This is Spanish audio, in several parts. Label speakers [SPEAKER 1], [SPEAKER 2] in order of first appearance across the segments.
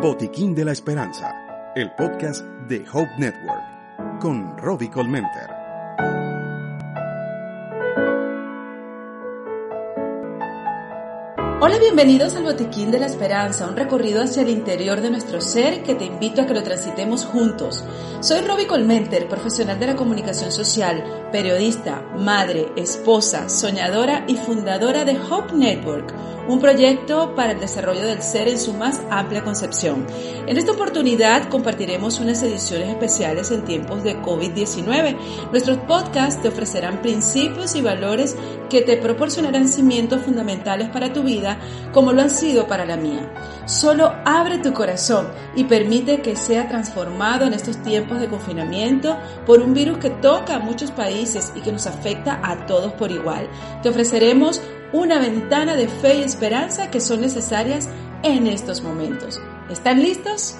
[SPEAKER 1] Botiquín de la Esperanza, el podcast de Hope Network, con Robbie Colmenter.
[SPEAKER 2] Hola, bienvenidos al Botiquín de la Esperanza, un recorrido hacia el interior de nuestro ser que te invito a que lo transitemos juntos. Soy Robbie Colmenter, profesional de la comunicación social, periodista, madre, esposa, soñadora y fundadora de Hope Network, un proyecto para el desarrollo del ser en su más amplia concepción. En esta oportunidad compartiremos unas ediciones especiales en tiempos de COVID-19. Nuestros podcasts te ofrecerán principios y valores que te proporcionarán cimientos fundamentales para tu vida como lo han sido para la mía. Solo abre tu corazón y permite que sea transformado en estos tiempos de confinamiento por un virus que toca a muchos países y que nos afecta a todos por igual. Te ofreceremos una ventana de fe y esperanza que son necesarias en estos momentos. ¿Están listos?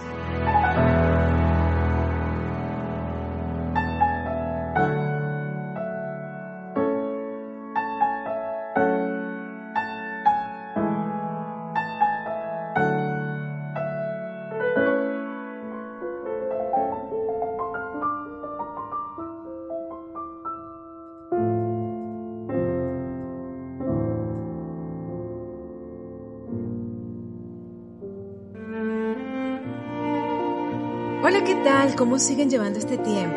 [SPEAKER 2] Hola, ¿qué tal? ¿Cómo siguen llevando este tiempo?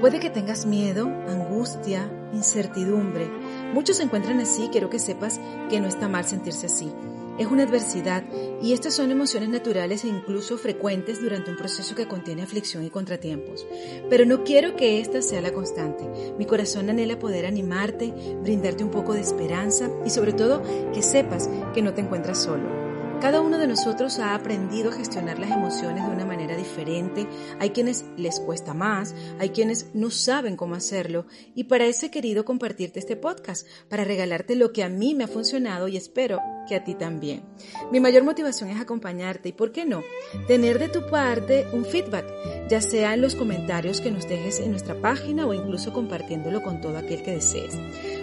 [SPEAKER 2] Puede que tengas miedo, angustia, incertidumbre. Muchos se encuentran así, quiero que sepas que no está mal sentirse así. Es una adversidad y estas son emociones naturales e incluso frecuentes durante un proceso que contiene aflicción y contratiempos. Pero no quiero que esta sea la constante. Mi corazón anhela poder animarte, brindarte un poco de esperanza y sobre todo que sepas que no te encuentras solo. Cada uno de nosotros ha aprendido a gestionar las emociones de una manera diferente. Hay quienes les cuesta más, hay quienes no saben cómo hacerlo. Y para eso he querido compartirte este podcast, para regalarte lo que a mí me ha funcionado y espero que a ti también. Mi mayor motivación es acompañarte y, ¿por qué no? Tener de tu parte un feedback, ya sea en los comentarios que nos dejes en nuestra página o incluso compartiéndolo con todo aquel que desees.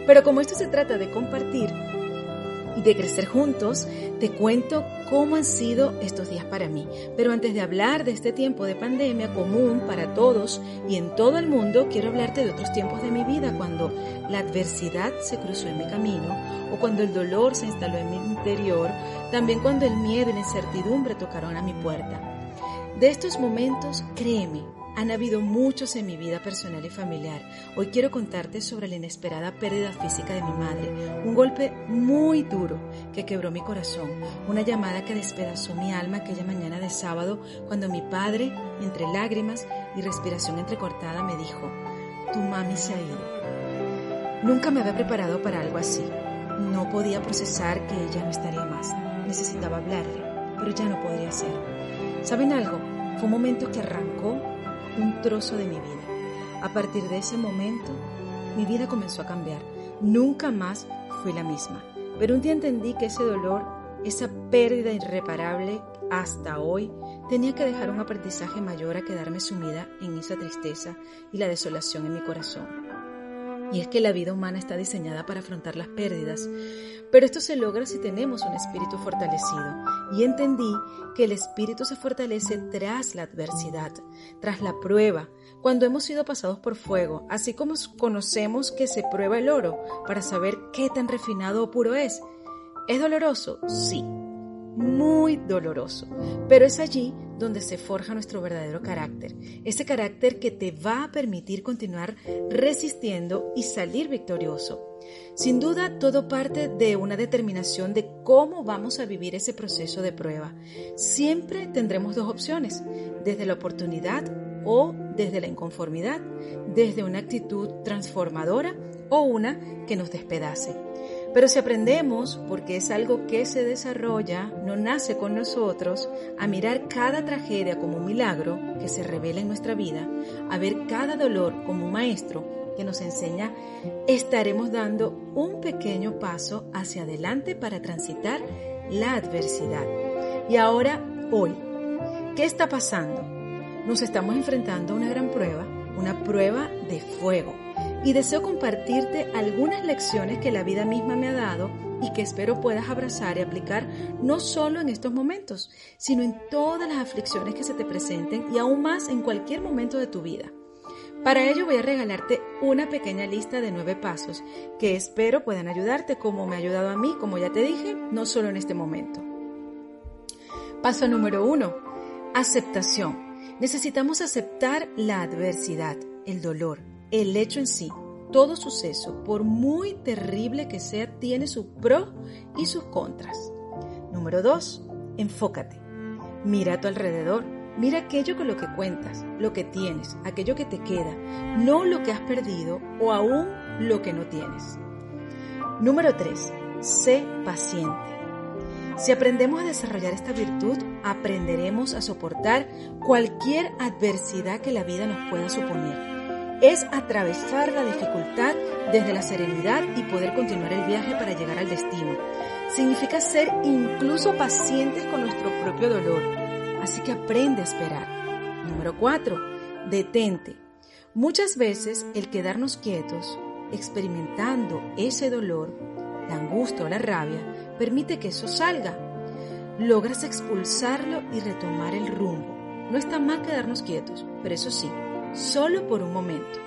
[SPEAKER 2] Pero como esto se trata de compartir, y de crecer juntos, te cuento cómo han sido estos días para mí. Pero antes de hablar de este tiempo de pandemia común para todos y en todo el mundo, quiero hablarte de otros tiempos de mi vida cuando la adversidad se cruzó en mi camino o cuando el dolor se instaló en mi interior, también cuando el miedo y la incertidumbre tocaron a mi puerta. De estos momentos, créeme, han habido muchos en mi vida personal y familiar. Hoy quiero contarte sobre la inesperada pérdida física de mi madre, un golpe muy duro que quebró mi corazón, una llamada que despedazó mi alma aquella mañana de sábado cuando mi padre, entre lágrimas y respiración entrecortada, me dijo, tu mami se ha ido. Nunca me había preparado para algo así. No podía procesar que ella no estaría más. Necesitaba hablarle, pero ya no podría ser. ¿Saben algo? Fue un momento que arrancó un trozo de mi vida. A partir de ese momento, mi vida comenzó a cambiar. Nunca más fui la misma. Pero un día entendí que ese dolor, esa pérdida irreparable hasta hoy, tenía que dejar un aprendizaje mayor a quedarme sumida en esa tristeza y la desolación en mi corazón. Y es que la vida humana está diseñada para afrontar las pérdidas, pero esto se logra si tenemos un espíritu fortalecido. Y entendí que el espíritu se fortalece tras la adversidad, tras la prueba, cuando hemos sido pasados por fuego, así como conocemos que se prueba el oro para saber qué tan refinado o puro es. ¿Es doloroso? Sí, muy doloroso, pero es allí donde se forja nuestro verdadero carácter, ese carácter que te va a permitir continuar resistiendo y salir victorioso. Sin duda, todo parte de una determinación de cómo vamos a vivir ese proceso de prueba. Siempre tendremos dos opciones, desde la oportunidad o desde la inconformidad, desde una actitud transformadora o una que nos despedace. Pero si aprendemos, porque es algo que se desarrolla, no nace con nosotros, a mirar cada tragedia como un milagro que se revela en nuestra vida, a ver cada dolor como un maestro que nos enseña, estaremos dando un pequeño paso hacia adelante para transitar la adversidad. Y ahora, hoy, ¿qué está pasando? Nos estamos enfrentando a una gran prueba, una prueba de fuego y deseo compartirte algunas lecciones que la vida misma me ha dado y que espero puedas abrazar y aplicar no solo en estos momentos, sino en todas las aflicciones que se te presenten y aún más en cualquier momento de tu vida. Para ello voy a regalarte una pequeña lista de nueve pasos que espero puedan ayudarte como me ha ayudado a mí, como ya te dije, no solo en este momento. Paso número uno, aceptación. Necesitamos aceptar la adversidad, el dolor, el hecho en sí, todo suceso, por muy terrible que sea, tiene sus pros y sus contras. Número 2. Enfócate. Mira a tu alrededor. Mira aquello con lo que cuentas, lo que tienes, aquello que te queda, no lo que has perdido o aún lo que no tienes. Número 3. Sé paciente. Si aprendemos a desarrollar esta virtud, aprenderemos a soportar cualquier adversidad que la vida nos pueda suponer es atravesar la dificultad desde la serenidad y poder continuar el viaje para llegar al destino. Significa ser incluso pacientes con nuestro propio dolor. Así que aprende a esperar. Número 4. Detente. Muchas veces el quedarnos quietos, experimentando ese dolor, la angustia o la rabia, permite que eso salga. Logras expulsarlo y retomar el rumbo. No está mal quedarnos quietos, pero eso sí, solo por un momento.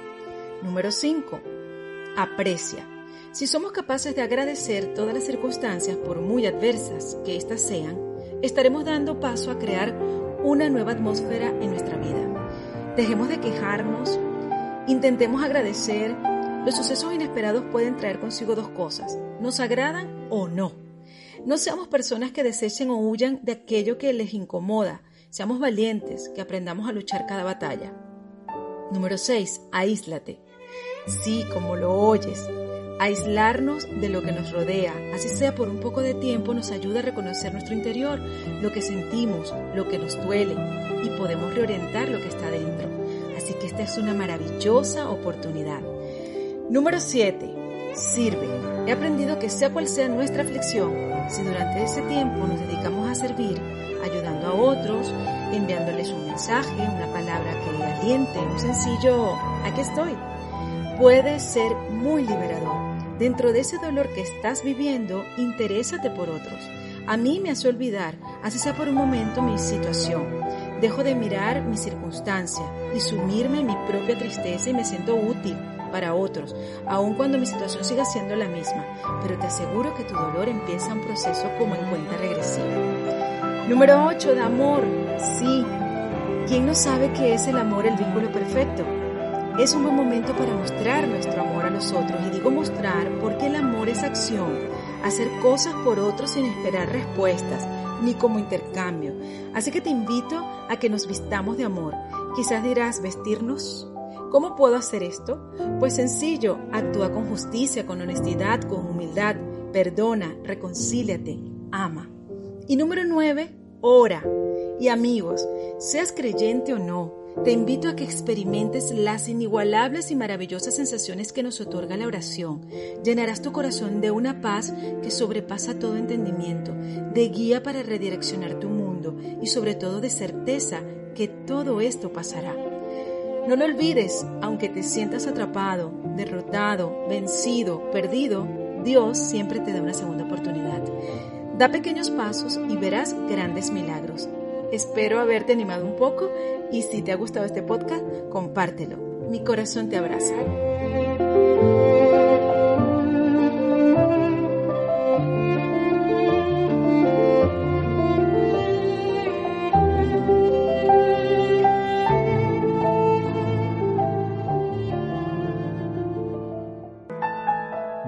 [SPEAKER 2] Número 5. Aprecia. Si somos capaces de agradecer todas las circunstancias, por muy adversas que éstas sean, estaremos dando paso a crear una nueva atmósfera en nuestra vida. Dejemos de quejarnos, intentemos agradecer. Los sucesos inesperados pueden traer consigo dos cosas, nos agradan o no. No seamos personas que desechen o huyan de aquello que les incomoda, seamos valientes, que aprendamos a luchar cada batalla. Número 6. Aíslate. Sí, como lo oyes. Aislarnos de lo que nos rodea, así sea por un poco de tiempo, nos ayuda a reconocer nuestro interior, lo que sentimos, lo que nos duele y podemos reorientar lo que está dentro. Así que esta es una maravillosa oportunidad. Número 7. Sirve. He aprendido que sea cual sea nuestra aflicción, si durante ese tiempo nos dedicamos a servir, ayudando a otros, enviándoles un mensaje, una palabra que aliente, un sencillo, aquí estoy, puede ser muy liberador. Dentro de ese dolor que estás viviendo, interésate por otros. A mí me hace olvidar, así sea por un momento, mi situación. Dejo de mirar mi circunstancia y sumirme en mi propia tristeza y me siento útil para otros, aun cuando mi situación siga siendo la misma. Pero te aseguro que tu dolor empieza un proceso como en cuenta regresiva. Número 8, de amor. Sí. ¿Quién no sabe que es el amor el vínculo perfecto? Es un buen momento para mostrar nuestro amor a los otros. Y digo mostrar porque el amor es acción, hacer cosas por otros sin esperar respuestas, ni como intercambio. Así que te invito a que nos vistamos de amor. Quizás dirás, ¿vestirnos? ¿Cómo puedo hacer esto? Pues sencillo, actúa con justicia, con honestidad, con humildad, perdona, reconcíliate, ama. Y número nueve, ora. Y amigos, seas creyente o no, te invito a que experimentes las inigualables y maravillosas sensaciones que nos otorga la oración. Llenarás tu corazón de una paz que sobrepasa todo entendimiento, de guía para redireccionar tu mundo y sobre todo de certeza que todo esto pasará. No lo olvides, aunque te sientas atrapado, derrotado, vencido, perdido, Dios siempre te da una segunda oportunidad. Da pequeños pasos y verás grandes milagros. Espero haberte animado un poco y si te ha gustado este podcast, compártelo. Mi corazón te abraza.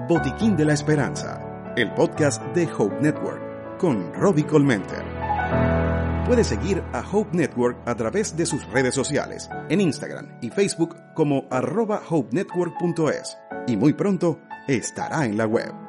[SPEAKER 1] Botiquín de la Esperanza, el podcast de Hope Network, con Robbie Colmenter. Puedes seguir a Hope Network a través de sus redes sociales, en Instagram y Facebook como arroba hopenetwork.es, y muy pronto estará en la web.